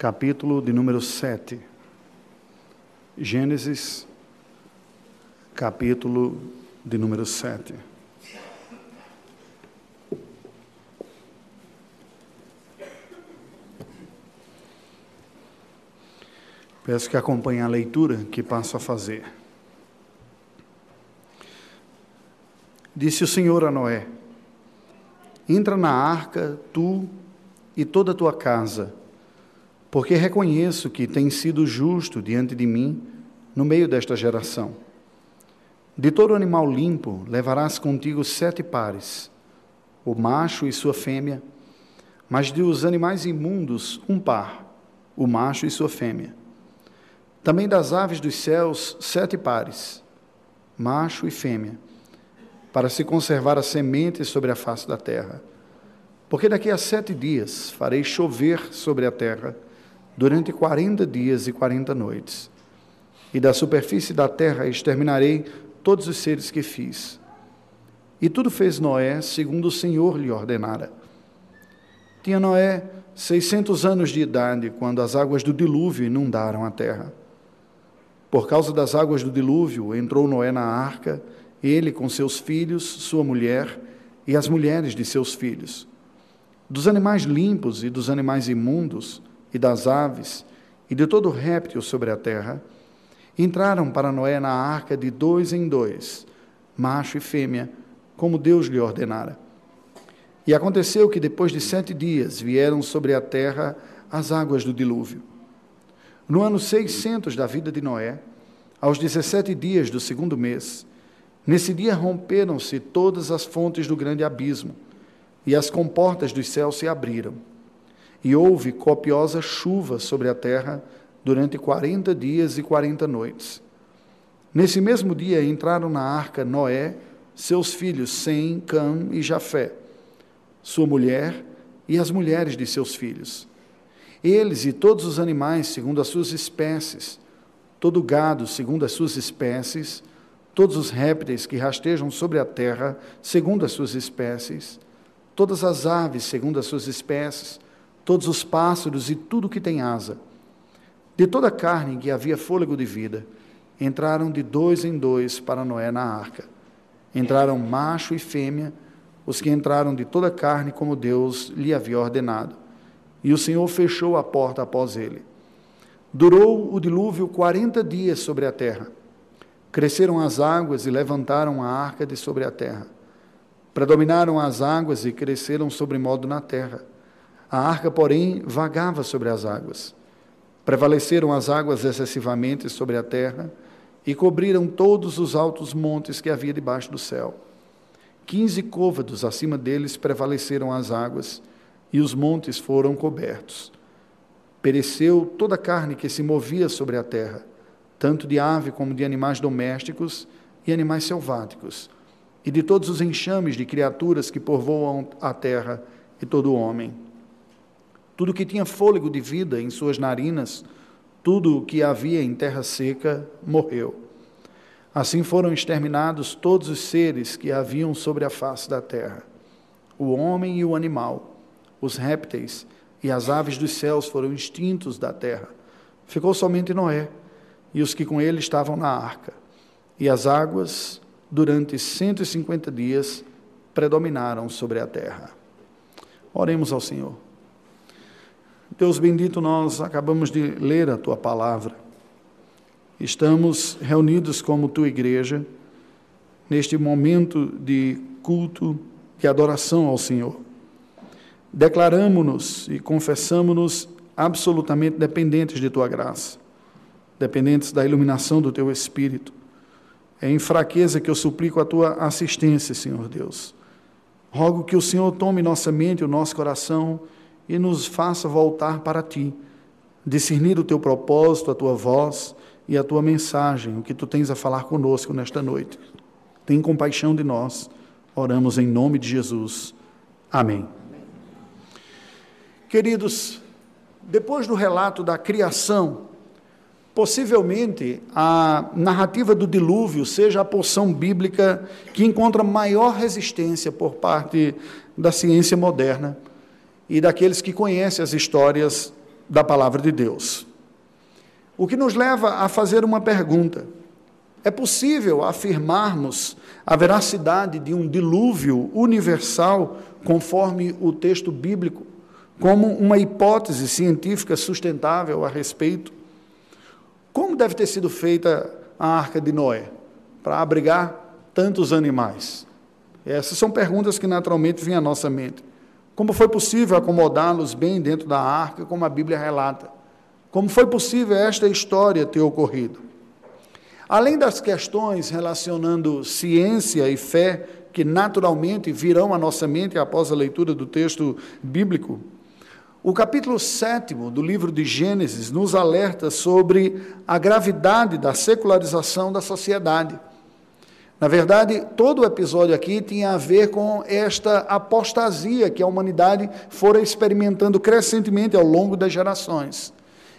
capítulo de número 7. Gênesis, capítulo de número 7. Peço que acompanhe a leitura que passo a fazer. Disse o Senhor a Noé: Entra na arca, tu e toda a tua casa porque reconheço que tens sido justo diante de mim no meio desta geração. De todo animal limpo levarás contigo sete pares, o macho e sua fêmea, mas de os animais imundos um par, o macho e sua fêmea. Também das aves dos céus sete pares, macho e fêmea, para se conservar a semente sobre a face da terra. Porque daqui a sete dias farei chover sobre a terra durante quarenta dias e quarenta noites. E da superfície da terra exterminarei todos os seres que fiz. E tudo fez Noé segundo o Senhor lhe ordenara. Tinha Noé seiscentos anos de idade quando as águas do dilúvio inundaram a terra. Por causa das águas do dilúvio, entrou Noé na arca, ele com seus filhos, sua mulher e as mulheres de seus filhos. Dos animais limpos e dos animais imundos, e das aves e de todo réptil sobre a terra, entraram para Noé na arca de dois em dois, macho e fêmea, como Deus lhe ordenara. E aconteceu que depois de sete dias vieram sobre a terra as águas do dilúvio. No ano seiscentos da vida de Noé, aos dezessete dias do segundo mês, nesse dia romperam-se todas as fontes do grande abismo, e as comportas dos céus se abriram e houve copiosa chuva sobre a terra durante quarenta dias e quarenta noites. Nesse mesmo dia entraram na arca Noé, seus filhos Sem, Cam e Jafé, sua mulher e as mulheres de seus filhos. Eles e todos os animais segundo as suas espécies, todo gado segundo as suas espécies, todos os répteis que rastejam sobre a terra segundo as suas espécies, todas as aves segundo as suas espécies, todos os pássaros e tudo que tem asa. De toda a carne que havia fôlego de vida, entraram de dois em dois para Noé na arca. Entraram macho e fêmea, os que entraram de toda a carne, como Deus lhe havia ordenado. E o Senhor fechou a porta após ele. Durou o dilúvio quarenta dias sobre a terra. Cresceram as águas e levantaram a arca de sobre a terra. Predominaram as águas e cresceram sobre modo na terra. A arca, porém, vagava sobre as águas. Prevaleceram as águas excessivamente sobre a terra e cobriram todos os altos montes que havia debaixo do céu. Quinze côvados acima deles prevaleceram as águas e os montes foram cobertos. Pereceu toda a carne que se movia sobre a terra, tanto de ave como de animais domésticos e animais selváticos, e de todos os enxames de criaturas que povoam a terra e todo o homem tudo que tinha fôlego de vida em suas narinas, tudo o que havia em terra seca, morreu. Assim foram exterminados todos os seres que haviam sobre a face da terra: o homem e o animal, os répteis e as aves dos céus foram extintos da terra. Ficou somente Noé e os que com ele estavam na arca. E as águas, durante 150 dias, predominaram sobre a terra. Oremos ao Senhor. Deus bendito, nós acabamos de ler a tua palavra. Estamos reunidos como tua igreja neste momento de culto e adoração ao Senhor. Declaramos-nos e confessamos-nos absolutamente dependentes de tua graça, dependentes da iluminação do teu espírito. É em fraqueza que eu suplico a tua assistência, Senhor Deus. Rogo que o Senhor tome nossa mente o nosso coração e nos faça voltar para ti, discernir o teu propósito, a tua voz e a tua mensagem, o que tu tens a falar conosco nesta noite. Tem compaixão de nós. Oramos em nome de Jesus. Amém. Queridos, depois do relato da criação, possivelmente a narrativa do dilúvio seja a porção bíblica que encontra maior resistência por parte da ciência moderna e daqueles que conhecem as histórias da palavra de Deus. O que nos leva a fazer uma pergunta: é possível afirmarmos a veracidade de um dilúvio universal, conforme o texto bíblico, como uma hipótese científica sustentável a respeito? Como deve ter sido feita a arca de Noé para abrigar tantos animais? Essas são perguntas que naturalmente vêm à nossa mente. Como foi possível acomodá-los bem dentro da arca, como a Bíblia relata? Como foi possível esta história ter ocorrido? Além das questões relacionando ciência e fé, que naturalmente virão à nossa mente após a leitura do texto bíblico, o capítulo 7 do livro de Gênesis nos alerta sobre a gravidade da secularização da sociedade. Na verdade, todo o episódio aqui tinha a ver com esta apostasia que a humanidade fora experimentando crescentemente ao longo das gerações.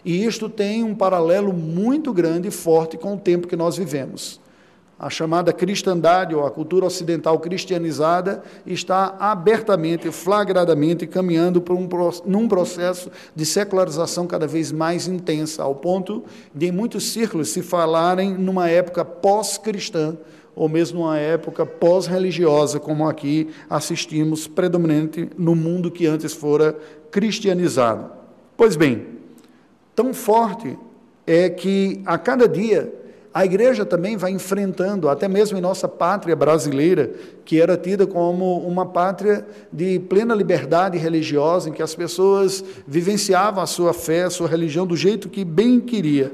E isto tem um paralelo muito grande e forte com o tempo que nós vivemos. A chamada cristandade ou a cultura ocidental cristianizada está abertamente, flagradamente caminhando por um, num processo de secularização cada vez mais intensa, ao ponto de, em muitos círculos, se falarem numa época pós-cristã, ou mesmo numa época pós-religiosa, como aqui assistimos predominante no mundo que antes fora cristianizado. Pois bem, tão forte é que a cada dia a igreja também vai enfrentando, até mesmo em nossa pátria brasileira, que era tida como uma pátria de plena liberdade religiosa, em que as pessoas vivenciavam a sua fé, a sua religião do jeito que bem queria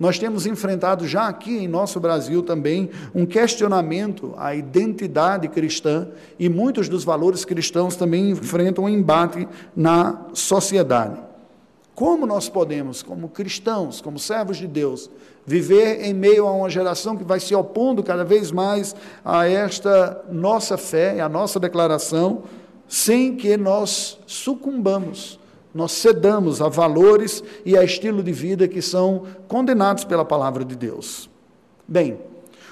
nós temos enfrentado já aqui em nosso Brasil também um questionamento à identidade cristã e muitos dos valores cristãos também enfrentam um embate na sociedade. Como nós podemos, como cristãos, como servos de Deus, viver em meio a uma geração que vai se opondo cada vez mais a esta nossa fé e a nossa declaração, sem que nós sucumbamos nós cedamos a valores e a estilo de vida que são condenados pela palavra de Deus. Bem,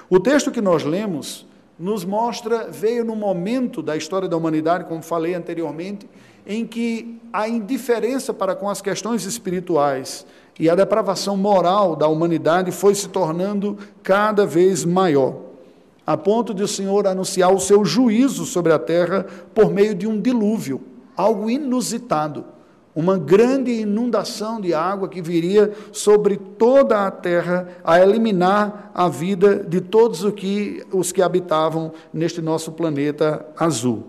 o texto que nós lemos nos mostra, veio no momento da história da humanidade, como falei anteriormente, em que a indiferença para com as questões espirituais e a depravação moral da humanidade foi se tornando cada vez maior, a ponto de o Senhor anunciar o seu juízo sobre a terra por meio de um dilúvio, algo inusitado uma grande inundação de água que viria sobre toda a terra a eliminar a vida de todos os que, os que habitavam neste nosso planeta azul.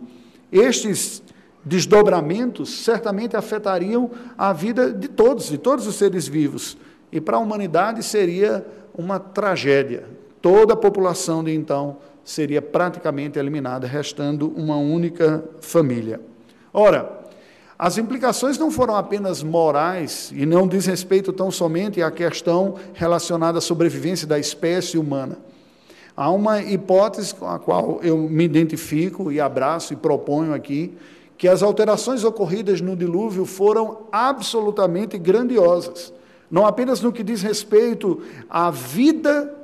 Estes desdobramentos certamente afetariam a vida de todos, de todos os seres vivos, e para a humanidade seria uma tragédia. Toda a população de então seria praticamente eliminada, restando uma única família. Ora, as implicações não foram apenas morais e não diz respeito tão somente à questão relacionada à sobrevivência da espécie humana. Há uma hipótese com a qual eu me identifico e abraço e proponho aqui, que as alterações ocorridas no dilúvio foram absolutamente grandiosas. Não apenas no que diz respeito à vida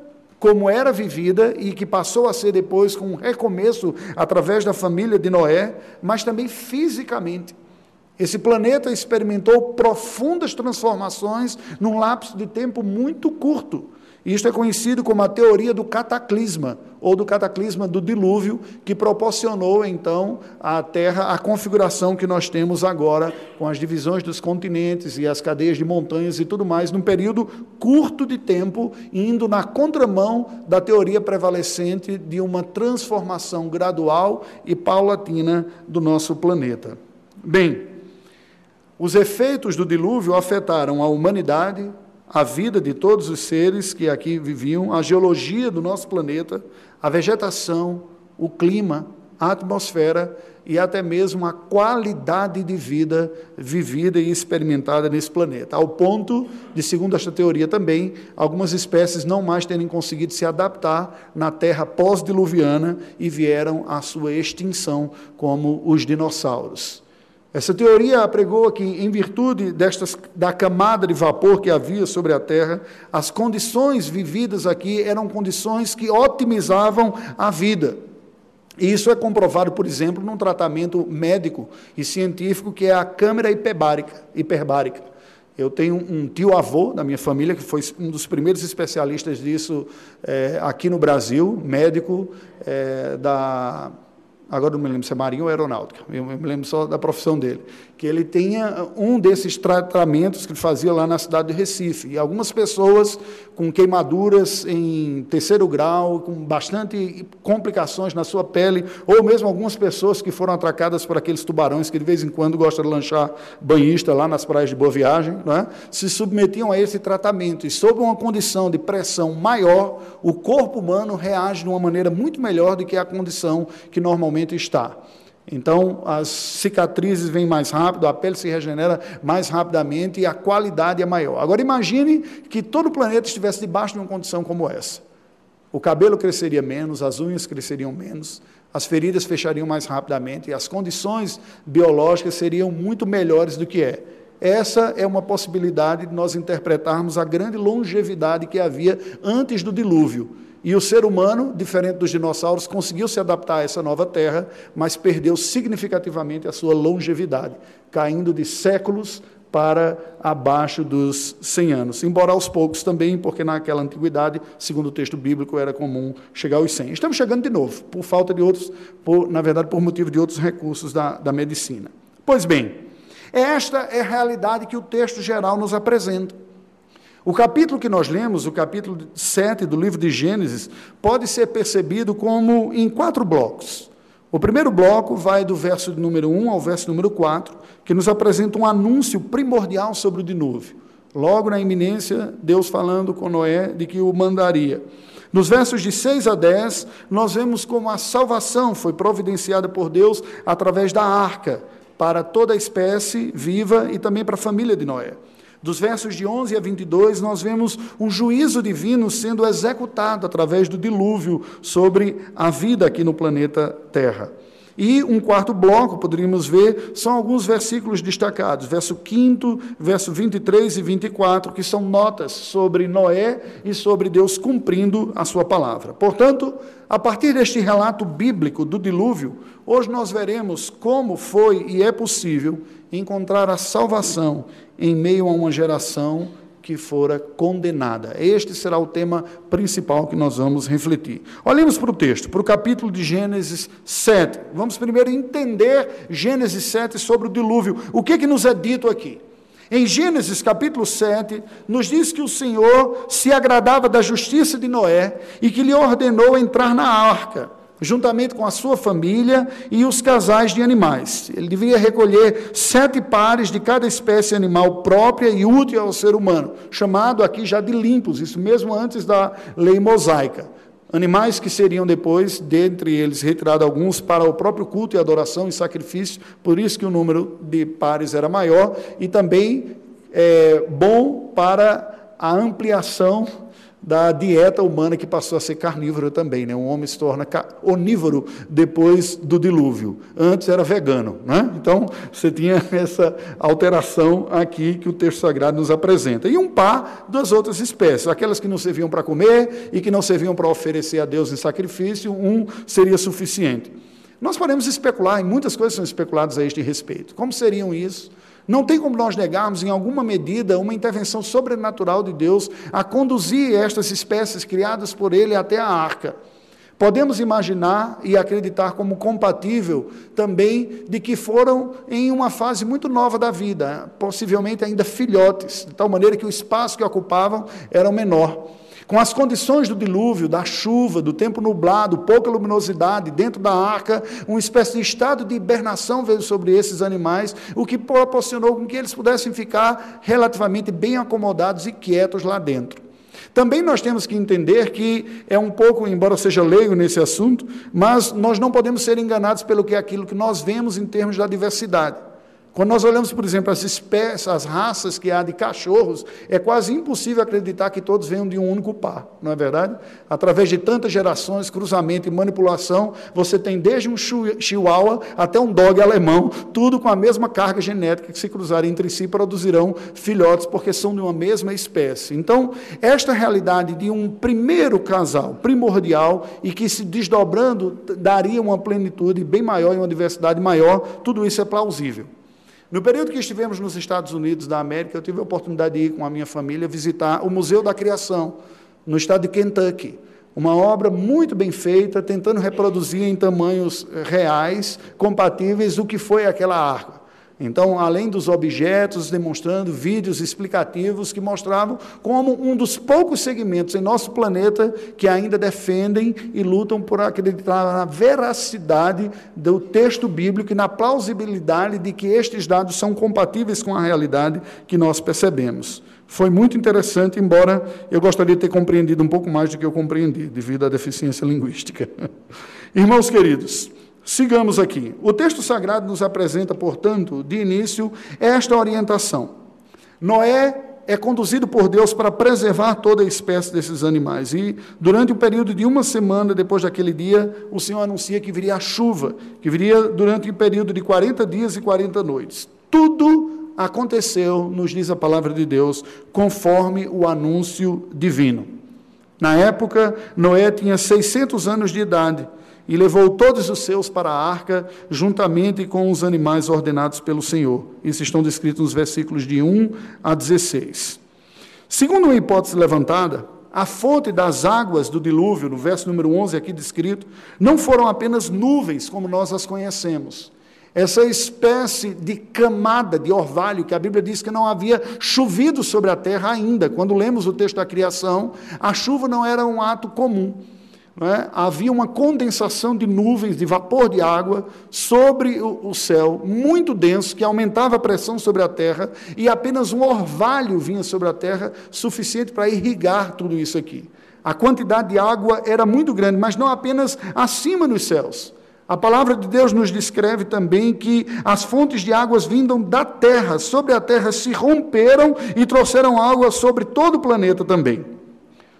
como era vivida e que passou a ser depois com um recomeço através da família de Noé, mas também fisicamente. Esse planeta experimentou profundas transformações num lapso de tempo muito curto. Isto é conhecido como a teoria do cataclisma, ou do cataclisma do dilúvio, que proporcionou então à Terra a configuração que nós temos agora, com as divisões dos continentes e as cadeias de montanhas e tudo mais, num período curto de tempo, indo na contramão da teoria prevalecente de uma transformação gradual e paulatina do nosso planeta. Bem, os efeitos do dilúvio afetaram a humanidade, a vida de todos os seres que aqui viviam, a geologia do nosso planeta, a vegetação, o clima, a atmosfera e até mesmo a qualidade de vida vivida e experimentada nesse planeta, ao ponto de, segundo esta teoria também, algumas espécies não mais terem conseguido se adaptar na Terra pós-diluviana e vieram à sua extinção, como os dinossauros. Essa teoria apregou que, em virtude destas, da camada de vapor que havia sobre a Terra, as condições vividas aqui eram condições que otimizavam a vida. E isso é comprovado, por exemplo, num tratamento médico e científico que é a câmera hiperbárica. hiperbárica. Eu tenho um tio-avô da minha família, que foi um dos primeiros especialistas disso é, aqui no Brasil, médico é, da agora não me lembro se é marinha ou aeronáutica, eu me lembro só da profissão dele, que ele tinha um desses tratamentos que ele fazia lá na cidade de Recife. E algumas pessoas com queimaduras em terceiro grau, com bastante complicações na sua pele, ou mesmo algumas pessoas que foram atracadas por aqueles tubarões que de vez em quando gostam de lanchar banhista lá nas praias de Boa Viagem, é? se submetiam a esse tratamento. E sob uma condição de pressão maior, o corpo humano reage de uma maneira muito melhor do que a condição que normalmente está. Então, as cicatrizes vêm mais rápido, a pele se regenera mais rapidamente e a qualidade é maior. Agora, imagine que todo o planeta estivesse debaixo de uma condição como essa. O cabelo cresceria menos, as unhas cresceriam menos, as feridas fechariam mais rapidamente e as condições biológicas seriam muito melhores do que é. Essa é uma possibilidade de nós interpretarmos a grande longevidade que havia antes do dilúvio e o ser humano, diferente dos dinossauros, conseguiu se adaptar a essa nova terra, mas perdeu significativamente a sua longevidade, caindo de séculos para abaixo dos 100 anos. Embora aos poucos também, porque naquela antiguidade, segundo o texto bíblico, era comum chegar aos 100. Estamos chegando de novo, por falta de outros, por, na verdade, por motivo de outros recursos da, da medicina. Pois bem, esta é a realidade que o texto geral nos apresenta. O capítulo que nós lemos, o capítulo 7 do livro de Gênesis, pode ser percebido como em quatro blocos. O primeiro bloco vai do verso número 1 ao verso número 4, que nos apresenta um anúncio primordial sobre o dilúvio. Logo na iminência, Deus falando com Noé de que o mandaria. Nos versos de 6 a 10, nós vemos como a salvação foi providenciada por Deus através da arca para toda a espécie viva e também para a família de Noé. Dos versos de 11 a 22, nós vemos um juízo divino sendo executado através do dilúvio sobre a vida aqui no planeta Terra. E um quarto bloco, poderíamos ver, são alguns versículos destacados, verso 5, verso 23 e 24, que são notas sobre Noé e sobre Deus cumprindo a sua palavra. Portanto, a partir deste relato bíblico do dilúvio, hoje nós veremos como foi e é possível encontrar a salvação em meio a uma geração que fora condenada. Este será o tema principal que nós vamos refletir. Olhemos para o texto, para o capítulo de Gênesis 7. Vamos primeiro entender Gênesis 7 sobre o dilúvio. O que, que nos é dito aqui? Em Gênesis capítulo 7, nos diz que o Senhor se agradava da justiça de Noé e que lhe ordenou entrar na arca juntamente com a sua família e os casais de animais. Ele deveria recolher sete pares de cada espécie animal própria e útil ao ser humano, chamado aqui já de limpos, isso mesmo antes da lei mosaica. Animais que seriam depois, dentre eles, retirados alguns para o próprio culto e adoração e sacrifício, por isso que o número de pares era maior, e também é, bom para a ampliação da dieta humana que passou a ser carnívora também. Né? Um homem se torna onívoro depois do dilúvio. Antes era vegano. Né? Então, você tinha essa alteração aqui que o texto sagrado nos apresenta. E um par das outras espécies, aquelas que não serviam para comer e que não serviam para oferecer a Deus em sacrifício, um seria suficiente. Nós podemos especular, e muitas coisas são especuladas a este respeito. Como seriam isso? Não tem como nós negarmos, em alguma medida, uma intervenção sobrenatural de Deus a conduzir estas espécies criadas por Ele até a arca. Podemos imaginar e acreditar como compatível também de que foram em uma fase muito nova da vida, possivelmente ainda filhotes, de tal maneira que o espaço que ocupavam era menor. Com as condições do dilúvio, da chuva, do tempo nublado, pouca luminosidade, dentro da arca, uma espécie de estado de hibernação veio sobre esses animais, o que proporcionou com que eles pudessem ficar relativamente bem acomodados e quietos lá dentro. Também nós temos que entender que é um pouco, embora seja leigo nesse assunto, mas nós não podemos ser enganados pelo que é aquilo que nós vemos em termos da diversidade. Quando nós olhamos, por exemplo, as espécies, as raças que há de cachorros, é quase impossível acreditar que todos venham de um único par, não é verdade? Através de tantas gerações, cruzamento e manipulação, você tem desde um chihuahua até um dog alemão, tudo com a mesma carga genética que se cruzarem entre si produzirão filhotes, porque são de uma mesma espécie. Então, esta realidade de um primeiro casal primordial e que se desdobrando daria uma plenitude bem maior e uma diversidade maior, tudo isso é plausível. No período que estivemos nos Estados Unidos da América, eu tive a oportunidade de ir com a minha família visitar o Museu da Criação, no estado de Kentucky. Uma obra muito bem feita, tentando reproduzir em tamanhos reais, compatíveis, o que foi aquela arca. Então, além dos objetos, demonstrando vídeos explicativos que mostravam como um dos poucos segmentos em nosso planeta que ainda defendem e lutam por acreditar na veracidade do texto bíblico e na plausibilidade de que estes dados são compatíveis com a realidade que nós percebemos. Foi muito interessante, embora eu gostaria de ter compreendido um pouco mais do que eu compreendi, devido à deficiência linguística. Irmãos queridos, Sigamos aqui. O texto sagrado nos apresenta, portanto, de início, esta orientação. Noé é conduzido por Deus para preservar toda a espécie desses animais. E, durante o período de uma semana depois daquele dia, o Senhor anuncia que viria a chuva, que viria durante o período de 40 dias e 40 noites. Tudo aconteceu, nos diz a palavra de Deus, conforme o anúncio divino. Na época, Noé tinha 600 anos de idade e levou todos os seus para a arca, juntamente com os animais ordenados pelo Senhor. Isso estão descritos nos versículos de 1 a 16. Segundo uma hipótese levantada, a fonte das águas do dilúvio, no verso número 11 aqui descrito, não foram apenas nuvens como nós as conhecemos. Essa espécie de camada de orvalho que a Bíblia diz que não havia chovido sobre a terra ainda. Quando lemos o texto da criação, a chuva não era um ato comum é? havia uma condensação de nuvens, de vapor de água sobre o, o, céu, muito denso, que aumentava a pressão sobre a terra, e apenas um orvalho vinha sobre a terra, suficiente para irrigar tudo isso aqui. A quantidade de água era muito grande, mas não apenas acima nos céus. A palavra de Deus nos descreve também que as fontes de águas vindam da terra, sobre a terra se romperam e trouxeram água sobre todo o planeta também.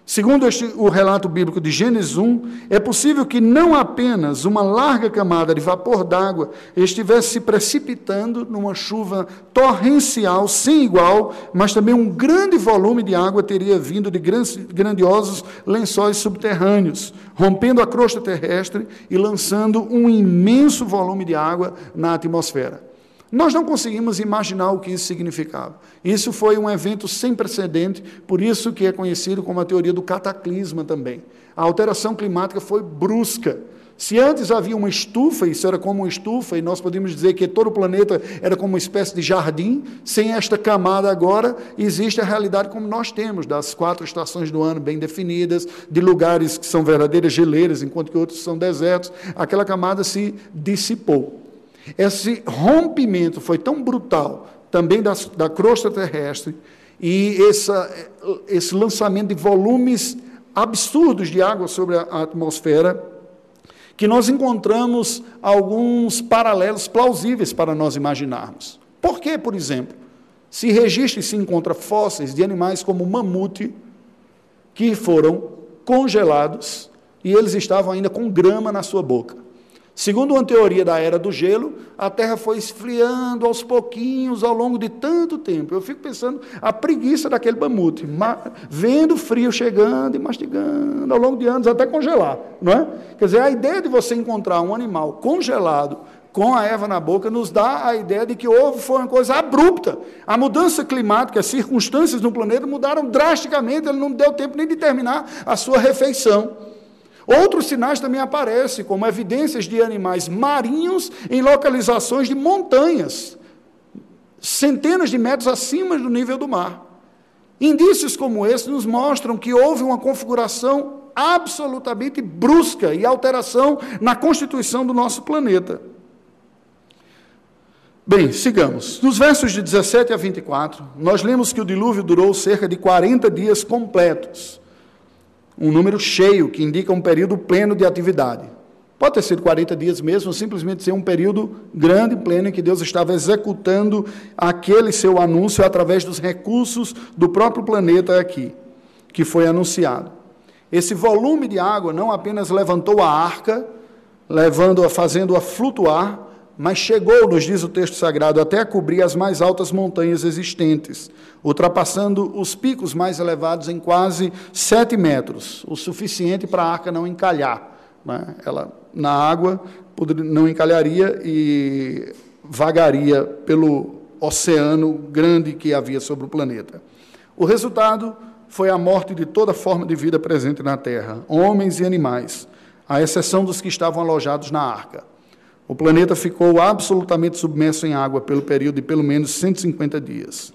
Segundo este, o relato bíblico de Gênesis 1, é possível que não apenas uma larga camada de vapor d'água estivesse se precipitando numa chuva torrencial sem igual, mas também um grande volume de água teria vindo de grandiosos lençóis subterrâneos, rompendo a crosta terrestre e lançando um imenso volume de água na atmosfera. Nós não conseguimos imaginar o que isso significava. Isso foi um evento sem precedente, por isso que é conhecido como a teoria do cataclisma também. A alteração climática foi brusca. Se antes havia uma estufa, isso era como uma estufa, e nós podemos dizer que todo o planeta era como uma espécie de jardim, sem esta camada agora, existe a realidade como nós temos, das quatro estações do ano bem definidas, de lugares que são verdadeiras geleiras, enquanto que outros são desertos, aquela camada se dissipou. Esse rompimento foi tão brutal, também da, da crosta terrestre, e essa, esse lançamento de volumes absurdos de água sobre a atmosfera, que nós encontramos alguns paralelos plausíveis para nós imaginarmos. Por que, por exemplo, se registra e se encontra fósseis de animais como o mamute, que foram congelados e eles estavam ainda com grama na sua boca. Segundo uma teoria da era do gelo, a Terra foi esfriando aos pouquinhos ao longo de tanto tempo. Eu fico pensando a preguiça daquele mamute, vendo frio chegando e mastigando ao longo de anos até congelar, não é? Quer dizer, a ideia de você encontrar um animal congelado com a erva na boca nos dá a ideia de que houve foi uma coisa abrupta. A mudança climática, as circunstâncias no planeta mudaram drasticamente, ele não deu tempo nem de terminar a sua refeição. Outros sinais também aparecem, como evidências de animais marinhos em localizações de montanhas, centenas de metros acima do nível do mar. Indícios como esse nos mostram que houve uma configuração absolutamente brusca e alteração na constituição do nosso planeta. Bem, sigamos. Nos versos de 17 a 24, nós lemos que o dilúvio durou cerca de 40 dias completos um número cheio, que indica um período pleno de atividade. Pode ter sido 40 dias mesmo, simplesmente ser um período grande, pleno, em que Deus estava executando aquele seu anúncio através dos recursos do próprio planeta aqui, que foi anunciado. Esse volume de água não apenas levantou a arca, levando-a, fazendo-a flutuar, mas chegou, nos diz o texto sagrado, até a cobrir as mais altas montanhas existentes, ultrapassando os picos mais elevados em quase sete metros, o suficiente para a arca não encalhar. Né? Ela, na água, não encalharia e vagaria pelo oceano grande que havia sobre o planeta. O resultado foi a morte de toda forma de vida presente na Terra, homens e animais, à exceção dos que estavam alojados na arca. O planeta ficou absolutamente submerso em água pelo período de pelo menos 150 dias.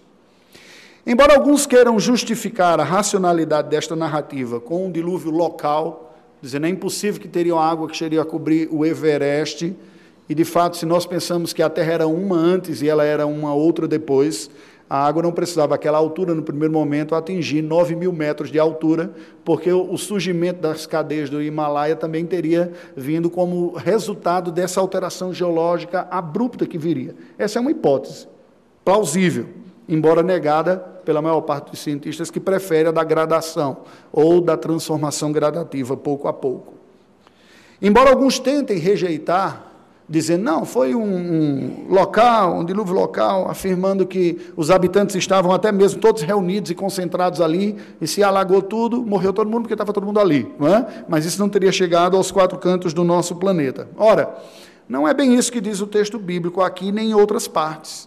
Embora alguns queiram justificar a racionalidade desta narrativa com um dilúvio local, dizendo é impossível que teriam água que chegaria a cobrir o Everest, e de fato, se nós pensamos que a Terra era uma antes e ela era uma outra depois, a água não precisava aquela altura no primeiro momento atingir 9 mil metros de altura, porque o surgimento das cadeias do Himalaia também teria vindo como resultado dessa alteração geológica abrupta que viria. Essa é uma hipótese plausível, embora negada pela maior parte dos cientistas que prefere a da gradação ou da transformação gradativa pouco a pouco. Embora alguns tentem rejeitar dizendo, não, foi um, um, local, um dilúvio local, afirmando que os habitantes estavam até mesmo todos reunidos e concentrados ali, e se alagou tudo, morreu todo mundo porque estava todo mundo ali. É? Mas isso não teria chegado aos quatro cantos do nosso planeta. Ora, não é bem isso que diz o texto bíblico aqui, nem em outras partes.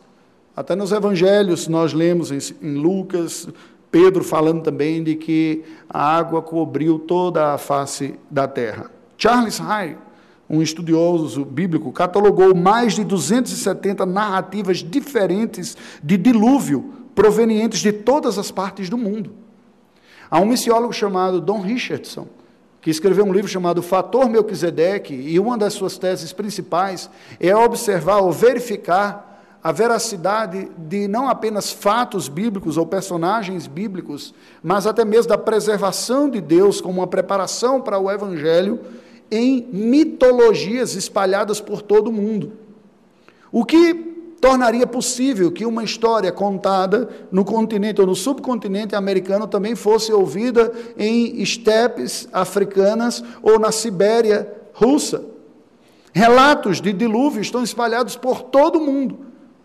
Até nos evangelhos nós lemos em, em Lucas, Pedro falando também de que a água cobriu toda a face da terra. Charles Hyde, um estudioso bíblico, catalogou mais de 270 narrativas diferentes de dilúvio provenientes de todas as partes do mundo. Há um missiólogo chamado Don Richardson, que escreveu um livro chamado Fator Melquisedeque, e uma das suas teses principais é observar ou verificar a veracidade de não apenas fatos bíblicos ou personagens bíblicos, mas até mesmo da preservação de Deus como uma preparação para o evangelho em mitologias espalhadas por todo o mundo. O que tornaria possível que uma história contada no continente ou no subcontinente americano também fosse ouvida em estepes africanas ou na Sibéria russa. Relatos de dilúvio estão espalhados por todo o mundo.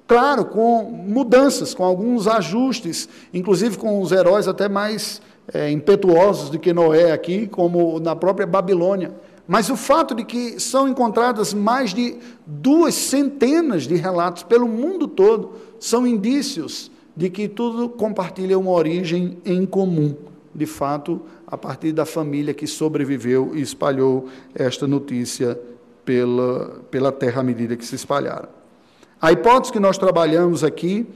Claro, com mudanças, com alguns ajustes, inclusive com os heróis até mais é, impetuosos do que Noé aqui, como na própria Babilônia. Mas o fato de que são encontradas mais de duas centenas de relatos pelo mundo todo são indícios de que tudo compartilha uma origem em comum. De fato, a partir da família que sobreviveu e espalhou esta notícia pela, pela terra à medida que se espalharam. A hipótese que nós trabalhamos aqui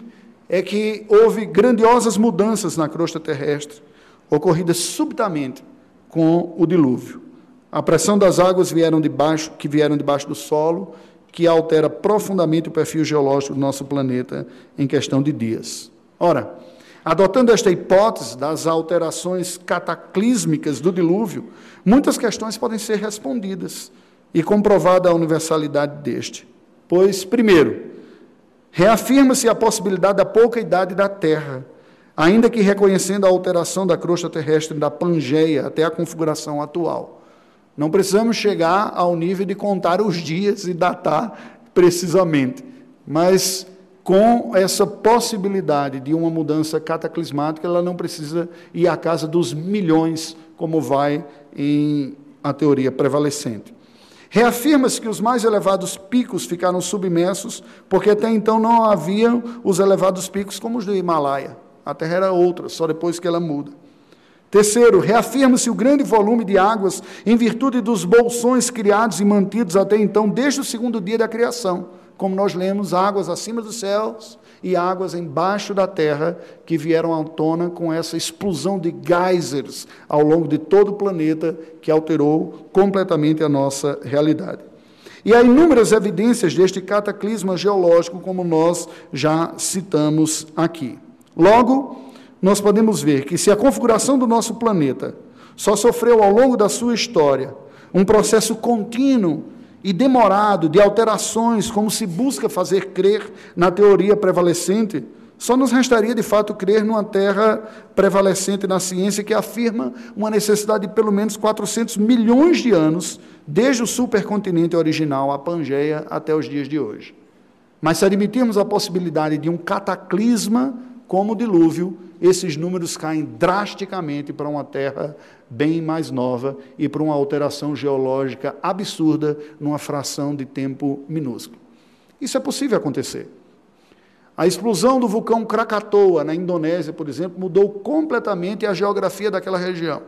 é que houve grandiosas mudanças na crosta terrestre, ocorridas subitamente com o dilúvio. A pressão das águas vieram de baixo, que vieram debaixo do solo, que altera profundamente o perfil geológico do nosso planeta em questão de dias. Ora, adotando esta hipótese das alterações cataclísmicas do dilúvio, muitas questões podem ser respondidas e comprovada a universalidade deste. Pois, primeiro, reafirma-se a possibilidade da pouca idade da Terra, ainda que reconhecendo a alteração da crosta terrestre da Pangeia até a configuração atual. Não precisamos chegar ao nível de contar os dias e datar precisamente, mas com essa possibilidade de uma mudança cataclismática, ela não precisa ir à casa dos milhões, como vai em a teoria prevalecente. Reafirma-se que os mais elevados picos ficaram submersos, porque até então não haviam os elevados picos como os do Himalaia. A Terra era outra, só depois que ela muda. Terceiro, reafirma-se o grande volume de águas em virtude dos bolsões criados e mantidos até então, desde o segundo dia da criação. Como nós lemos, águas acima dos céus e águas embaixo da terra que vieram à tona com essa explosão de geysers ao longo de todo o planeta que alterou completamente a nossa realidade. E há inúmeras evidências deste cataclisma geológico, como nós já citamos aqui. Logo, nós podemos ver que se a configuração do nosso planeta só sofreu ao longo da sua história um processo contínuo e demorado de alterações, como se busca fazer crer na teoria prevalecente, só nos restaria de fato crer numa terra prevalecente na ciência que afirma uma necessidade de pelo menos 400 milhões de anos, desde o supercontinente original, a Pangeia, até os dias de hoje. Mas se admitirmos a possibilidade de um cataclisma como o dilúvio, esses números caem drasticamente para uma terra bem mais nova e para uma alteração geológica absurda numa fração de tempo minúsculo. Isso é possível acontecer. A explosão do vulcão Krakatoa, na Indonésia, por exemplo, mudou completamente a geografia daquela região.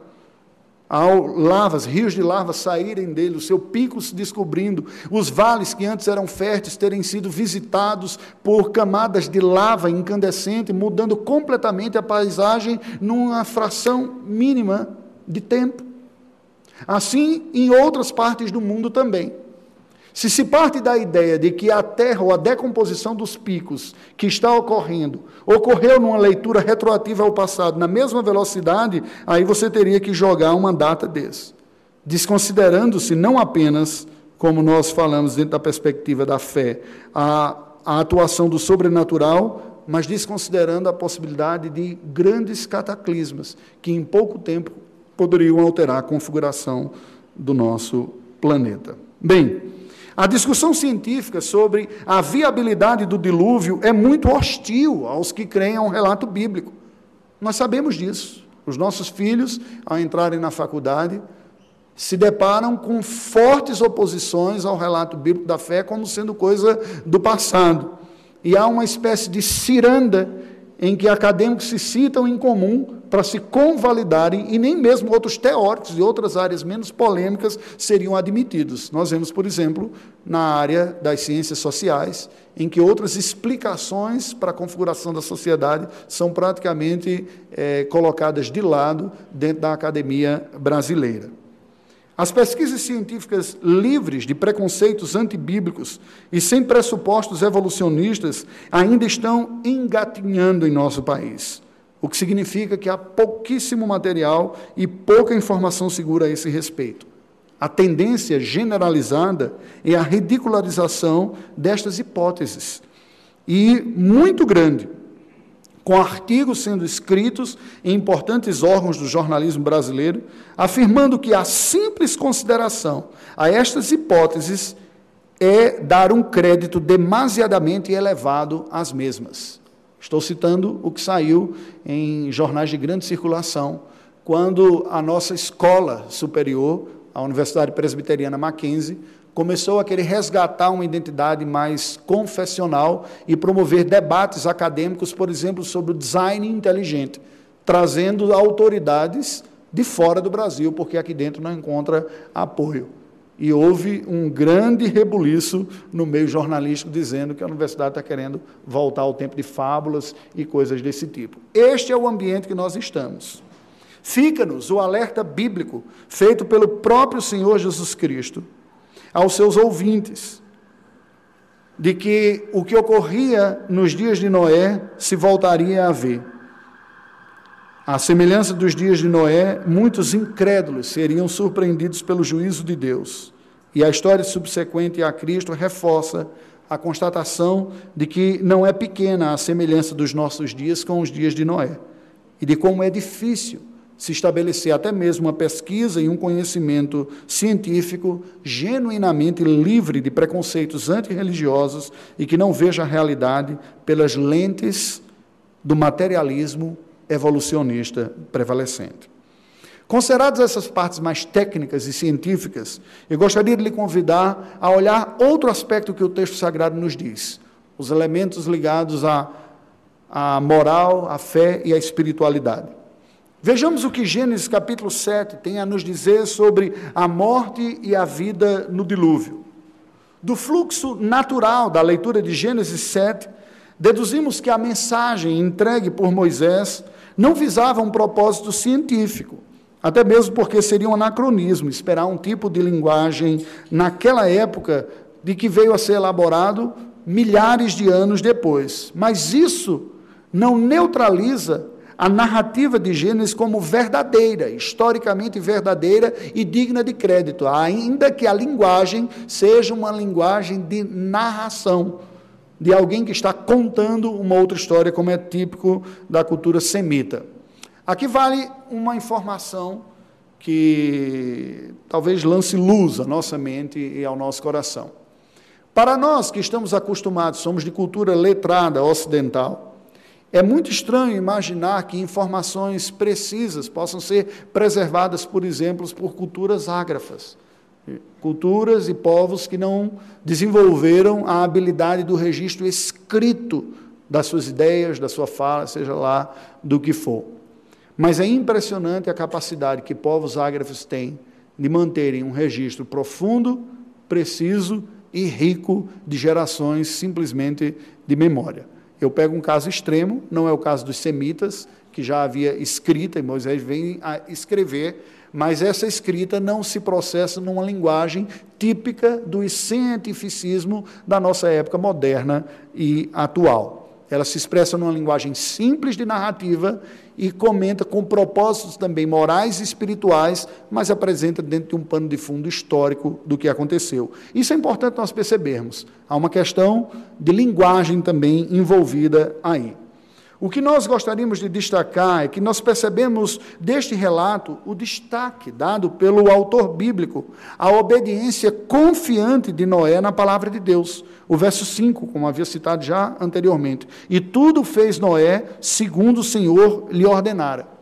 Ao lavas, rios de lava saírem dele, o seu pico se descobrindo, os vales que antes eram férteis terem sido visitados por camadas de lava incandescente, mudando completamente a paisagem numa fração mínima de tempo. Assim, em outras partes do mundo também. Se se parte da ideia de que a Terra ou a decomposição dos picos que está ocorrendo ocorreu numa leitura retroativa ao passado na mesma velocidade, aí você teria que jogar uma data desse, desconsiderando-se não apenas, como nós falamos dentro da perspectiva da fé, a, a atuação do sobrenatural, mas desconsiderando a possibilidade de grandes cataclismas que em pouco tempo poderiam alterar a configuração do nosso planeta. Bem, a discussão científica sobre a viabilidade do dilúvio é muito hostil aos que creem a um relato bíblico. Nós sabemos disso. Os nossos filhos, ao entrarem na faculdade, se deparam com fortes oposições ao relato bíblico da fé como sendo coisa do passado. E há uma espécie de ciranda em que acadêmicos se citam em comum para se convalidarem e nem mesmo outros teóricos de outras áreas menos polêmicas seriam admitidos. Nós vemos, por exemplo, na área das ciências sociais, em que outras explicações para a configuração da sociedade são praticamente é, colocadas de lado dentro da academia brasileira. As pesquisas científicas livres de preconceitos antibíblicos e sem pressupostos evolucionistas ainda estão engatinhando em nosso país o que significa que há pouquíssimo material e pouca informação segura a esse respeito. A tendência generalizada é a ridicularização destas hipóteses, e muito grande, com artigos sendo escritos em importantes órgãos do jornalismo brasileiro, afirmando que a simples consideração a estas hipóteses é dar um crédito demasiadamente elevado às mesmas. Estou citando o que saiu em jornais de grande circulação, quando a nossa escola superior, a Universidade Presbiteriana Mackenzie, começou a querer resgatar uma identidade mais confessional e promover debates acadêmicos, por exemplo, sobre o design inteligente, trazendo autoridades de fora do Brasil, porque aqui dentro não encontra apoio. E houve um grande rebuliço no meio jornalístico dizendo que a universidade está querendo voltar ao tempo de fábulas e coisas desse tipo. Este é o ambiente que nós estamos. Fica-nos o alerta bíblico feito pelo próprio Senhor Jesus Cristo aos seus ouvintes, de que o que ocorria nos dias de Noé se voltaria a ver. À semelhança dos dias de Noé, muitos incrédulos seriam surpreendidos pelo juízo de Deus. E a história subsequente a Cristo reforça a constatação de que não é pequena a semelhança dos nossos dias com os dias de Noé, e de como é difícil se estabelecer até mesmo uma pesquisa e um conhecimento científico genuinamente livre de preconceitos antirreligiosos e que não veja a realidade pelas lentes do materialismo evolucionista prevalecente. Consideradas essas partes mais técnicas e científicas, eu gostaria de lhe convidar a olhar outro aspecto que o texto sagrado nos diz: os elementos ligados à, à moral, à fé e à espiritualidade. Vejamos o que Gênesis capítulo 7 tem a nos dizer sobre a morte e a vida no dilúvio. Do fluxo natural da leitura de Gênesis 7, deduzimos que a mensagem entregue por Moisés não visava um propósito científico, até mesmo porque seria um anacronismo esperar um tipo de linguagem naquela época de que veio a ser elaborado milhares de anos depois. Mas isso não neutraliza a narrativa de Gênesis como verdadeira, historicamente verdadeira e digna de crédito, ainda que a linguagem seja uma linguagem de narração de alguém que está contando uma outra história, como é típico da cultura semita. Aqui vale uma informação que talvez lance luz à nossa mente e ao nosso coração. Para nós que estamos acostumados, somos de cultura letrada ocidental, é muito estranho imaginar que informações precisas possam ser preservadas, por exemplo, por culturas ágrafas culturas e povos que não desenvolveram a habilidade do registro escrito das suas ideias, da sua fala, seja lá do que for. Mas é impressionante a capacidade que povos ágrafos têm de manterem um registro profundo, preciso e rico de gerações simplesmente de memória. Eu pego um caso extremo, não é o caso dos semitas, que já havia escrita, e Moisés vem a escrever, mas essa escrita não se processa numa linguagem típica do cientificismo da nossa época moderna e atual. Ela se expressa numa linguagem simples de narrativa e comenta com propósitos também morais e espirituais, mas apresenta dentro de um pano de fundo histórico do que aconteceu. Isso é importante nós percebermos. Há uma questão de linguagem também envolvida aí. O que nós gostaríamos de destacar é que nós percebemos deste relato o destaque dado pelo autor bíblico à obediência confiante de Noé na palavra de Deus. O verso 5, como havia citado já anteriormente. E tudo fez Noé segundo o Senhor lhe ordenara.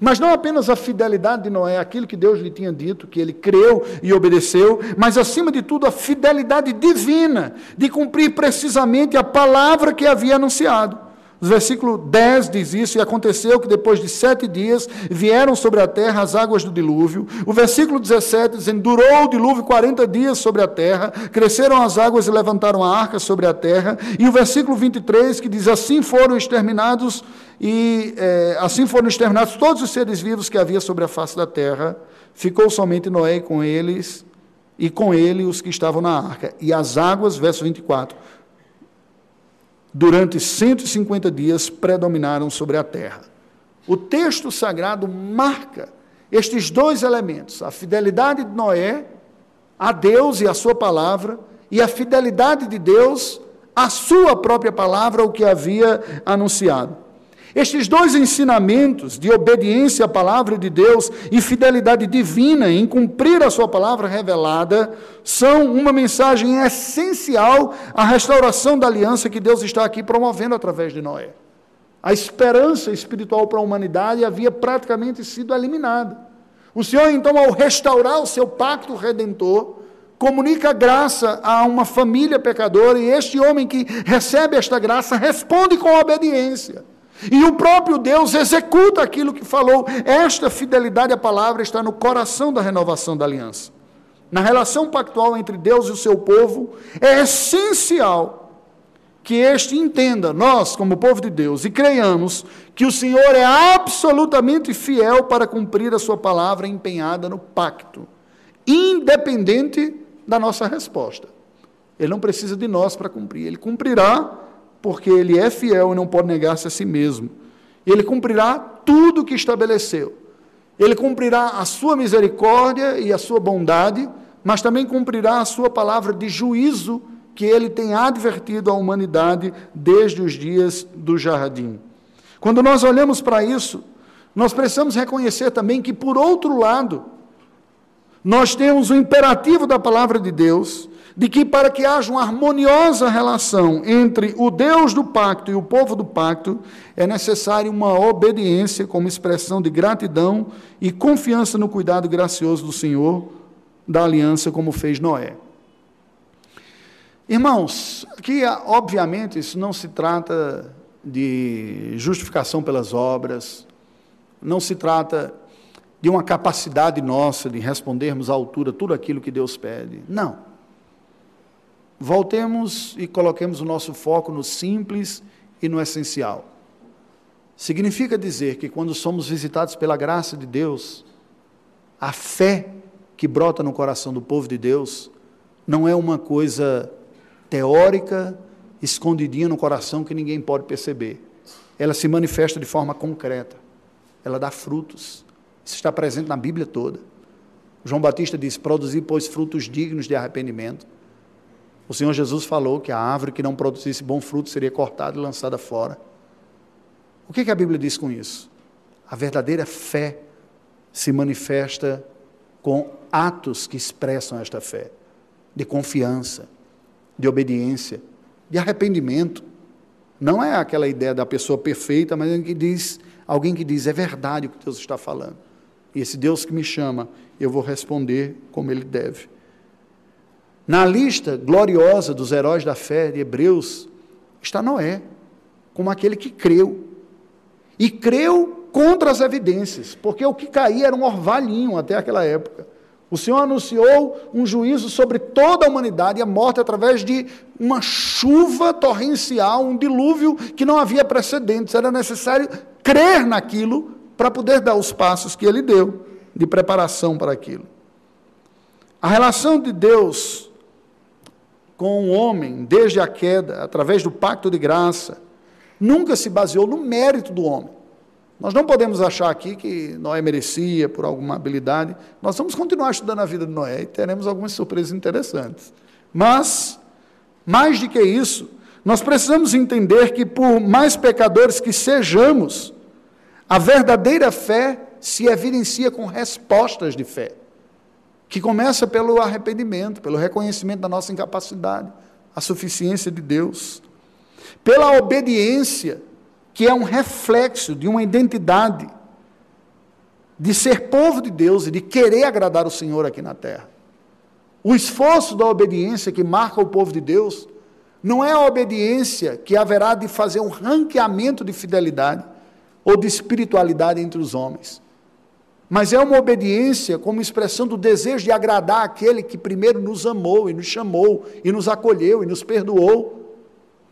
Mas não apenas a fidelidade de Noé, aquilo que Deus lhe tinha dito, que ele creu e obedeceu, mas acima de tudo a fidelidade divina de cumprir precisamente a palavra que havia anunciado. O versículo 10 diz isso, e aconteceu que depois de sete dias vieram sobre a terra as águas do dilúvio. O versículo 17 diz: durou o dilúvio 40 dias sobre a terra, cresceram as águas e levantaram a arca sobre a terra. E o versículo 23 que diz: Assim foram exterminados, e é, assim foram exterminados todos os seres vivos que havia sobre a face da terra. Ficou somente Noé com eles, e com ele os que estavam na arca. E as águas, verso 24 durante 150 dias predominaram sobre a terra. O texto sagrado marca estes dois elementos: a fidelidade de Noé a Deus e a sua palavra, e a fidelidade de Deus à sua própria palavra, o que havia anunciado. Estes dois ensinamentos de obediência à palavra de Deus e fidelidade divina em cumprir a sua palavra revelada são uma mensagem essencial à restauração da aliança que Deus está aqui promovendo através de Noé. A esperança espiritual para a humanidade havia praticamente sido eliminada. O Senhor, então, ao restaurar o seu pacto redentor, comunica graça a uma família pecadora e este homem que recebe esta graça responde com obediência. E o próprio Deus executa aquilo que falou. Esta fidelidade à palavra está no coração da renovação da aliança. Na relação pactual entre Deus e o seu povo, é essencial que este entenda, nós, como povo de Deus, e creiamos que o Senhor é absolutamente fiel para cumprir a sua palavra empenhada no pacto, independente da nossa resposta. Ele não precisa de nós para cumprir, ele cumprirá porque ele é fiel e não pode negar-se a si mesmo. Ele cumprirá tudo o que estabeleceu. Ele cumprirá a sua misericórdia e a sua bondade, mas também cumprirá a sua palavra de juízo que ele tem advertido à humanidade desde os dias do jardim. Quando nós olhamos para isso, nós precisamos reconhecer também que, por outro lado, nós temos o imperativo da palavra de Deus de que para que haja uma harmoniosa relação entre o Deus do pacto e o povo do pacto, é necessária uma obediência como expressão de gratidão e confiança no cuidado gracioso do Senhor da aliança, como fez Noé. Irmãos, aqui, obviamente, isso não se trata de justificação pelas obras, não se trata de uma capacidade nossa de respondermos à altura tudo aquilo que Deus pede. Não voltemos e coloquemos o nosso foco no simples e no essencial. Significa dizer que quando somos visitados pela graça de Deus, a fé que brota no coração do povo de Deus não é uma coisa teórica, escondidinha no coração que ninguém pode perceber. Ela se manifesta de forma concreta. Ela dá frutos. Isso está presente na Bíblia toda. João Batista diz: produzir, pois, frutos dignos de arrependimento. O Senhor Jesus falou que a árvore que não produzisse bom fruto seria cortada e lançada fora. O que, que a Bíblia diz com isso? A verdadeira fé se manifesta com atos que expressam esta fé, de confiança, de obediência, de arrependimento. Não é aquela ideia da pessoa perfeita, mas que diz, alguém que diz é verdade o que Deus está falando. E esse Deus que me chama, eu vou responder como ele deve. Na lista gloriosa dos heróis da fé de Hebreus está Noé. como aquele que creu. E creu contra as evidências, porque o que caía era um orvalhinho até aquela época. O Senhor anunciou um juízo sobre toda a humanidade e a morte através de uma chuva torrencial, um dilúvio que não havia precedentes. Era necessário crer naquilo para poder dar os passos que ele deu de preparação para aquilo. A relação de Deus com o homem, desde a queda, através do pacto de graça, nunca se baseou no mérito do homem. Nós não podemos achar aqui que Noé merecia por alguma habilidade. Nós vamos continuar estudando a vida de Noé e teremos algumas surpresas interessantes. Mas, mais do que isso, nós precisamos entender que, por mais pecadores que sejamos, a verdadeira fé se evidencia com respostas de fé, que começa pelo arrependimento, pelo reconhecimento da nossa incapacidade, a suficiência de Deus, pela obediência que é um reflexo de uma identidade de ser povo de Deus e de querer agradar o Senhor aqui na terra. O esforço da obediência que marca o povo de Deus não é a obediência que haverá de fazer um ranqueamento de fidelidade ou de espiritualidade entre os homens, mas é uma obediência como expressão do desejo de agradar aquele que primeiro nos amou e nos chamou e nos acolheu e nos perdoou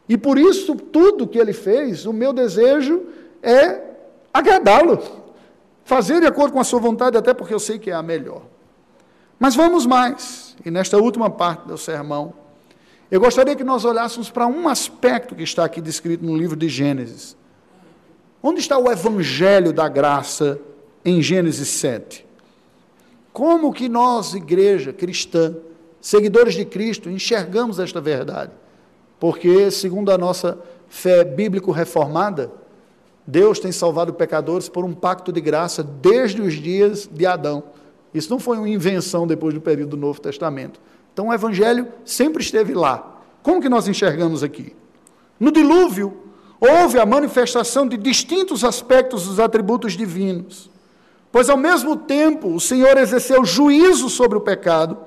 e por isso, tudo que ele fez, o meu desejo é agradá-lo, fazer de acordo com a sua vontade, até porque eu sei que é a melhor. Mas vamos mais, e nesta última parte do sermão, eu gostaria que nós olhássemos para um aspecto que está aqui descrito no livro de Gênesis. Onde está o evangelho da graça em Gênesis 7? Como que nós, igreja cristã, seguidores de Cristo, enxergamos esta verdade? Porque, segundo a nossa fé bíblico-reformada, Deus tem salvado pecadores por um pacto de graça desde os dias de Adão. Isso não foi uma invenção depois do período do Novo Testamento. Então o Evangelho sempre esteve lá. Como que nós enxergamos aqui? No dilúvio, houve a manifestação de distintos aspectos dos atributos divinos. Pois ao mesmo tempo o Senhor exerceu juízo sobre o pecado,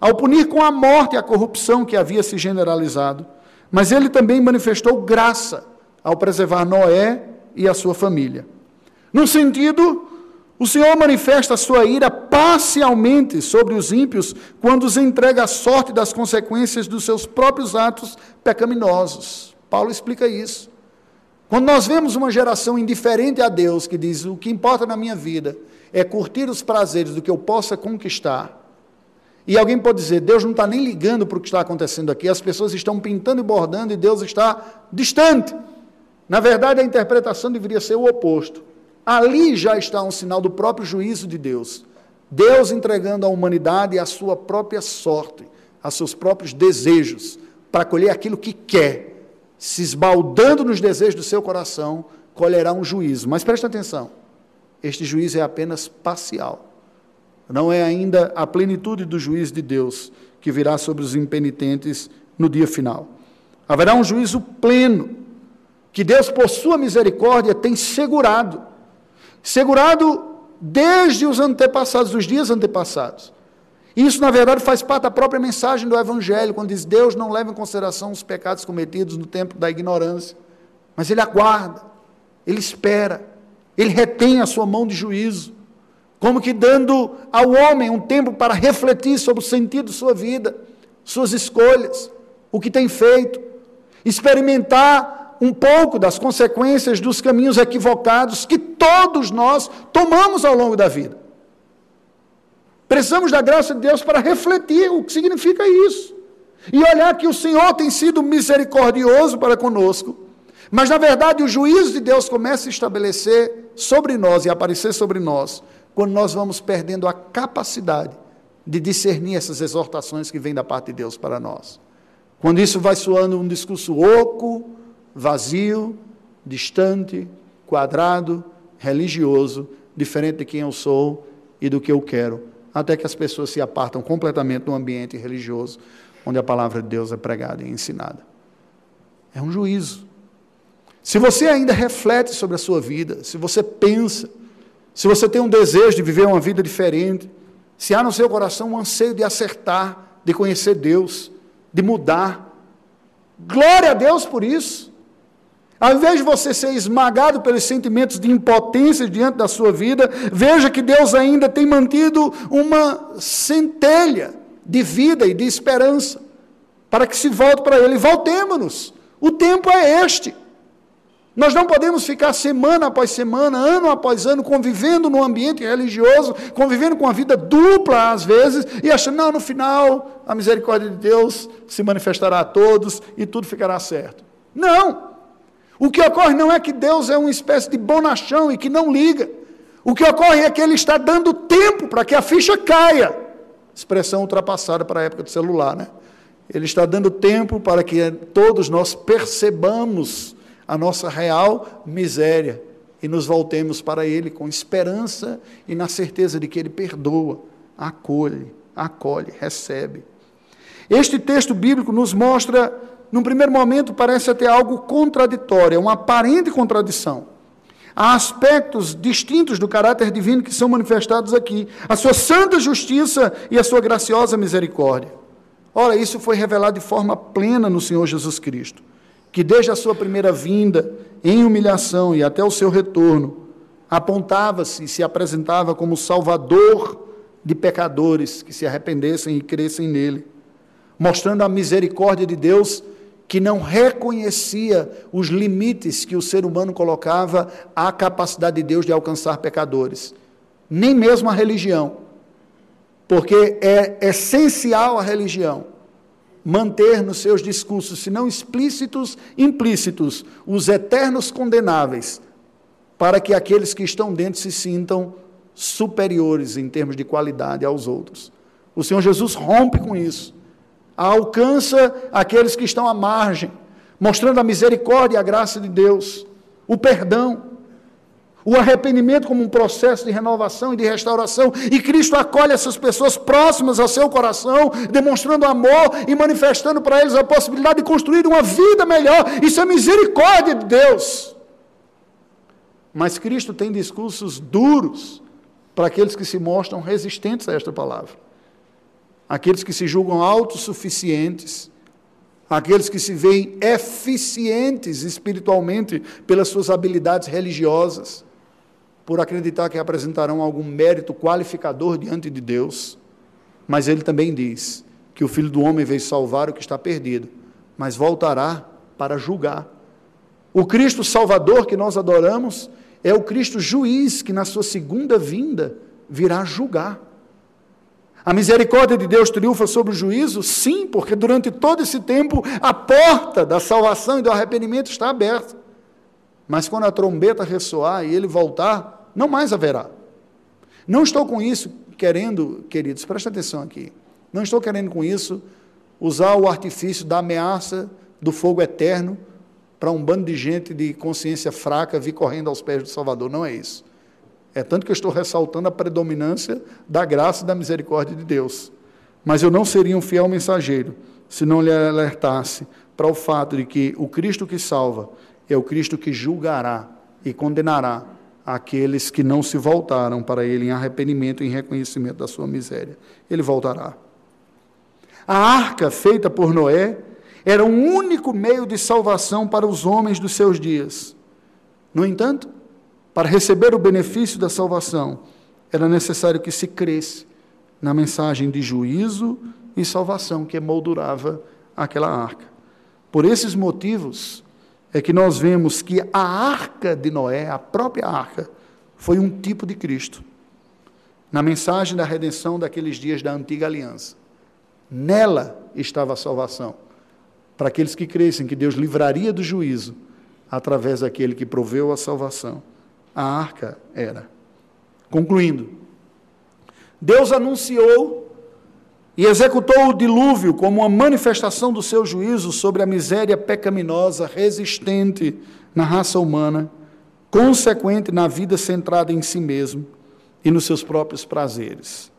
ao punir com a morte a corrupção que havia se generalizado. Mas ele também manifestou graça ao preservar Noé e a sua família. Num sentido, o Senhor manifesta a sua ira parcialmente sobre os ímpios quando os entrega à sorte das consequências dos seus próprios atos pecaminosos. Paulo explica isso. Quando nós vemos uma geração indiferente a Deus, que diz: o que importa na minha vida é curtir os prazeres do que eu possa conquistar, e alguém pode dizer, Deus não está nem ligando para o que está acontecendo aqui, as pessoas estão pintando e bordando e Deus está distante. Na verdade, a interpretação deveria ser o oposto. Ali já está um sinal do próprio juízo de Deus. Deus entregando à humanidade a sua própria sorte, a seus próprios desejos, para colher aquilo que quer. Se esbaldando nos desejos do seu coração, colherá um juízo. Mas preste atenção: este juízo é apenas parcial não é ainda a plenitude do juízo de Deus que virá sobre os impenitentes no dia final. Haverá um juízo pleno, que Deus, por sua misericórdia, tem segurado. Segurado desde os antepassados, os dias antepassados. Isso, na verdade, faz parte da própria mensagem do Evangelho, quando diz: Deus não leva em consideração os pecados cometidos no tempo da ignorância, mas Ele aguarda, Ele espera, Ele retém a sua mão de juízo como que dando ao homem um tempo para refletir sobre o sentido de sua vida, suas escolhas, o que tem feito, experimentar um pouco das consequências dos caminhos equivocados que todos nós tomamos ao longo da vida. Precisamos da graça de Deus para refletir o que significa isso. E olhar que o Senhor tem sido misericordioso para conosco. Mas, na verdade, o juízo de Deus começa a estabelecer sobre nós e aparecer sobre nós quando nós vamos perdendo a capacidade de discernir essas exortações que vêm da parte de Deus para nós. Quando isso vai soando um discurso oco, vazio, distante, quadrado, religioso, diferente de quem eu sou e do que eu quero, até que as pessoas se apartam completamente do ambiente religioso onde a palavra de Deus é pregada e ensinada. É um juízo. Se você ainda reflete sobre a sua vida, se você pensa, se você tem um desejo de viver uma vida diferente, se há no seu coração um anseio de acertar, de conhecer Deus, de mudar, glória a Deus por isso. Ao invés de você ser esmagado pelos sentimentos de impotência diante da sua vida, veja que Deus ainda tem mantido uma centelha de vida e de esperança para que se volte para Ele. Voltemos-nos. O tempo é este. Nós não podemos ficar semana após semana, ano após ano, convivendo no ambiente religioso, convivendo com a vida dupla às vezes, e achando, não, no final a misericórdia de Deus se manifestará a todos e tudo ficará certo. Não! O que ocorre não é que Deus é uma espécie de bonachão e que não liga. O que ocorre é que Ele está dando tempo para que a ficha caia. Expressão ultrapassada para a época do celular, né? Ele está dando tempo para que todos nós percebamos a nossa real miséria e nos voltemos para Ele com esperança e na certeza de que Ele perdoa, acolhe, acolhe, recebe. Este texto bíblico nos mostra num primeiro momento, parece até algo contraditório, é uma aparente contradição. Há aspectos distintos do caráter divino que são manifestados aqui: a sua santa justiça e a sua graciosa misericórdia. Ora, isso foi revelado de forma plena no Senhor Jesus Cristo, que desde a sua primeira vinda, em humilhação e até o seu retorno, apontava-se e se apresentava como salvador de pecadores que se arrependessem e crescem nele, mostrando a misericórdia de Deus que não reconhecia os limites que o ser humano colocava à capacidade de Deus de alcançar pecadores, nem mesmo a religião, porque é essencial a religião manter nos seus discursos, se não explícitos, implícitos, os eternos condenáveis, para que aqueles que estão dentro se sintam superiores em termos de qualidade aos outros. O Senhor Jesus rompe com isso alcança aqueles que estão à margem, mostrando a misericórdia e a graça de Deus, o perdão, o arrependimento como um processo de renovação e de restauração, e Cristo acolhe essas pessoas próximas ao seu coração, demonstrando amor e manifestando para eles a possibilidade de construir uma vida melhor. Isso é misericórdia de Deus. Mas Cristo tem discursos duros para aqueles que se mostram resistentes a esta palavra aqueles que se julgam autossuficientes, aqueles que se veem eficientes espiritualmente pelas suas habilidades religiosas, por acreditar que apresentarão algum mérito qualificador diante de Deus. Mas ele também diz que o Filho do Homem veio salvar o que está perdido, mas voltará para julgar. O Cristo Salvador que nós adoramos é o Cristo juiz que, na sua segunda vinda, virá julgar. A misericórdia de Deus triunfa sobre o juízo? Sim, porque durante todo esse tempo a porta da salvação e do arrependimento está aberta. Mas quando a trombeta ressoar e ele voltar, não mais haverá. Não estou com isso querendo, queridos, presta atenção aqui. Não estou querendo com isso usar o artifício da ameaça do fogo eterno para um bando de gente de consciência fraca vir correndo aos pés do Salvador. Não é isso. É tanto que eu estou ressaltando a predominância da graça e da misericórdia de Deus. Mas eu não seria um fiel mensageiro se não lhe alertasse para o fato de que o Cristo que salva é o Cristo que julgará e condenará aqueles que não se voltaram para Ele em arrependimento e em reconhecimento da sua miséria. Ele voltará. A arca feita por Noé era o único meio de salvação para os homens dos seus dias. No entanto, para receber o benefício da salvação, era necessário que se cresce na mensagem de juízo e salvação que emoldurava aquela arca. Por esses motivos é que nós vemos que a arca de Noé, a própria arca, foi um tipo de Cristo. Na mensagem da redenção daqueles dias da antiga aliança. Nela estava a salvação. Para aqueles que crescem que Deus livraria do juízo através daquele que proveu a salvação a arca era. Concluindo, Deus anunciou e executou o dilúvio como uma manifestação do seu juízo sobre a miséria pecaminosa resistente na raça humana, consequente na vida centrada em si mesmo e nos seus próprios prazeres.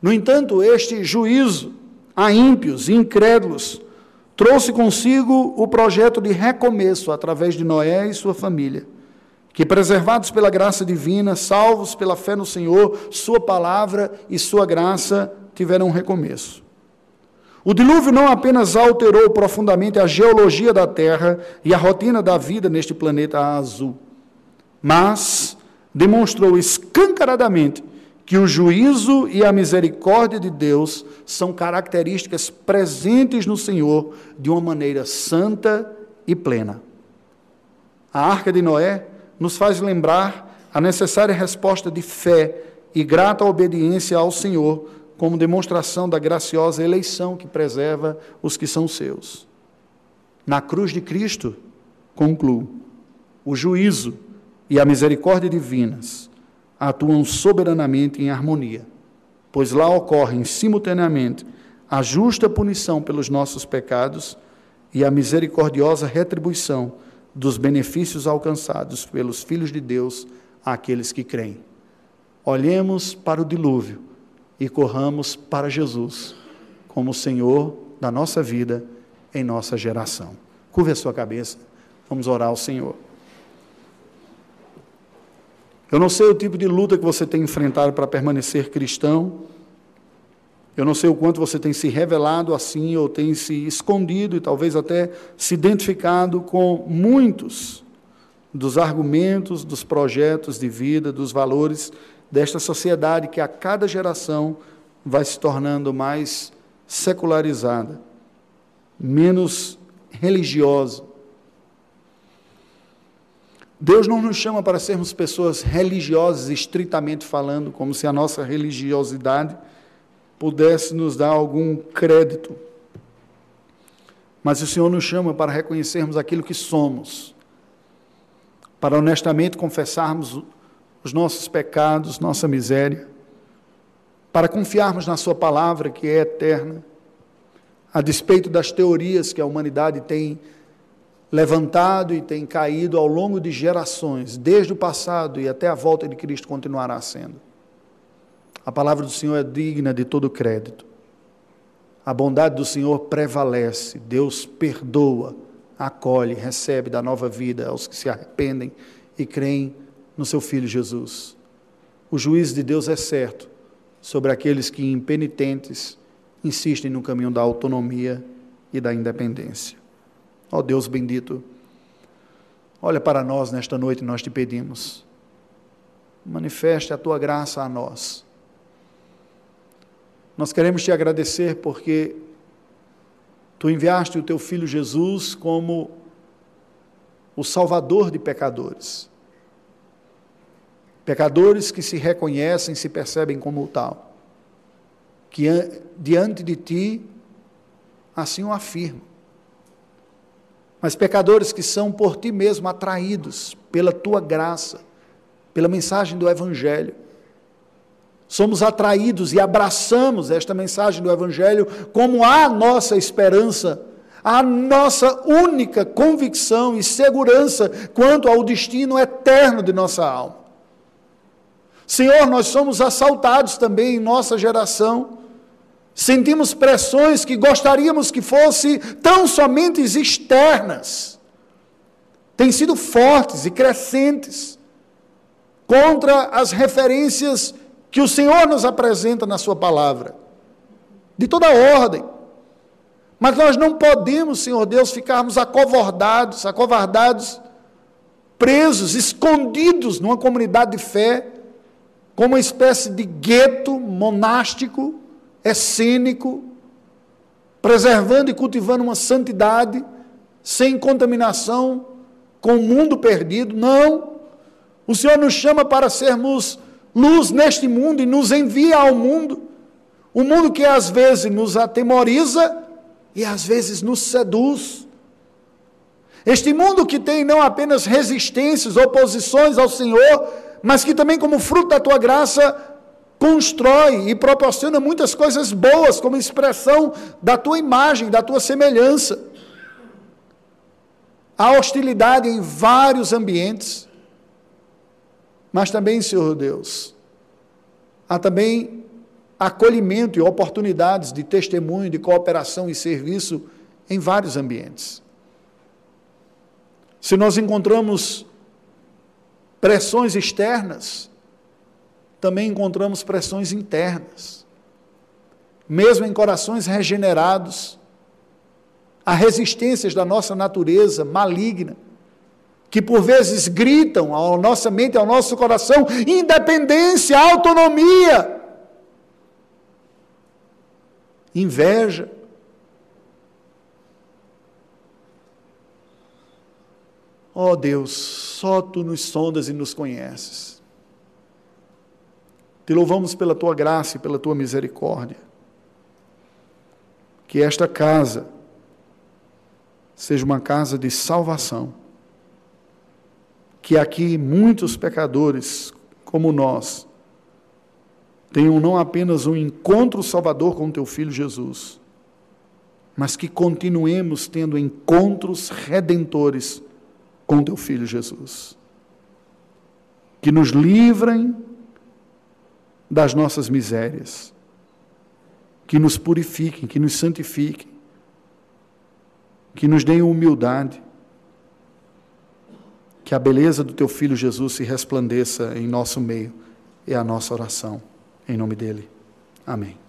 No entanto, este juízo a ímpios e incrédulos trouxe consigo o projeto de recomeço através de Noé e sua família que, preservados pela graça divina, salvos pela fé no Senhor, Sua palavra e Sua graça tiveram um recomeço. O dilúvio não apenas alterou profundamente a geologia da Terra e a rotina da vida neste planeta azul, mas demonstrou escancaradamente que o juízo e a misericórdia de Deus são características presentes no Senhor de uma maneira santa e plena. A arca de Noé nos faz lembrar a necessária resposta de fé e grata obediência ao Senhor como demonstração da graciosa eleição que preserva os que são seus. Na cruz de Cristo, concluo, o juízo e a misericórdia divinas atuam soberanamente em harmonia, pois lá ocorrem simultaneamente a justa punição pelos nossos pecados e a misericordiosa retribuição dos benefícios alcançados pelos filhos de Deus àqueles que creem. Olhemos para o dilúvio e corramos para Jesus como o Senhor da nossa vida em nossa geração. Curva a sua cabeça, vamos orar ao Senhor. Eu não sei o tipo de luta que você tem enfrentado para permanecer cristão. Eu não sei o quanto você tem se revelado assim ou tem se escondido e talvez até se identificado com muitos dos argumentos, dos projetos de vida, dos valores desta sociedade que a cada geração vai se tornando mais secularizada, menos religiosa. Deus não nos chama para sermos pessoas religiosas, estritamente falando, como se a nossa religiosidade pudesse nos dar algum crédito. Mas o Senhor nos chama para reconhecermos aquilo que somos, para honestamente confessarmos os nossos pecados, nossa miséria, para confiarmos na Sua palavra, que é eterna, a despeito das teorias que a humanidade tem levantado e tem caído ao longo de gerações, desde o passado e até a volta de Cristo continuará sendo. A palavra do Senhor é digna de todo crédito. A bondade do Senhor prevalece, Deus perdoa, acolhe, recebe da nova vida aos que se arrependem e creem no seu Filho Jesus. O juízo de Deus é certo sobre aqueles que, impenitentes, insistem no caminho da autonomia e da independência. Ó oh Deus bendito, olha para nós nesta noite, nós te pedimos. Manifeste a tua graça a nós. Nós queremos te agradecer porque tu enviaste o teu filho Jesus como o salvador de pecadores. Pecadores que se reconhecem, se percebem como tal, que diante de ti assim o afirmam. Mas pecadores que são por ti mesmo atraídos pela tua graça, pela mensagem do Evangelho. Somos atraídos e abraçamos esta mensagem do Evangelho como a nossa esperança, a nossa única convicção e segurança quanto ao destino eterno de nossa alma. Senhor, nós somos assaltados também em nossa geração. Sentimos pressões que gostaríamos que fossem tão somente externas. Têm sido fortes e crescentes contra as referências que o Senhor nos apresenta na Sua palavra, de toda ordem. Mas nós não podemos, Senhor Deus, ficarmos acovardados, acovardados, presos, escondidos numa comunidade de fé como uma espécie de gueto monástico, essênico, preservando e cultivando uma santidade sem contaminação com o mundo perdido. Não. O Senhor nos chama para sermos luz neste mundo e nos envia ao mundo. O mundo que às vezes nos atemoriza e às vezes nos seduz. Este mundo que tem não apenas resistências, oposições ao Senhor, mas que também, como fruto da tua graça, constrói e proporciona muitas coisas boas, como expressão da tua imagem, da tua semelhança. Há hostilidade em vários ambientes, mas também, Senhor Deus, há também acolhimento e oportunidades de testemunho, de cooperação e serviço em vários ambientes. Se nós encontramos pressões externas, também encontramos pressões internas. mesmo em corações regenerados, a resistências da nossa natureza maligna, que por vezes gritam à nossa mente, ao nosso coração, independência, autonomia, inveja. Ó oh Deus, só tu nos sondas e nos conheces. Te louvamos pela tua graça e pela tua misericórdia. Que esta casa seja uma casa de salvação. Que aqui muitos pecadores, como nós, tenham não apenas um encontro salvador com teu filho Jesus, mas que continuemos tendo encontros redentores com teu filho Jesus. Que nos livrem das nossas misérias, que nos purifiquem, que nos santifiquem, que nos deem humildade, que a beleza do teu filho Jesus se resplandeça em nosso meio, é a nossa oração. Em nome dele. Amém.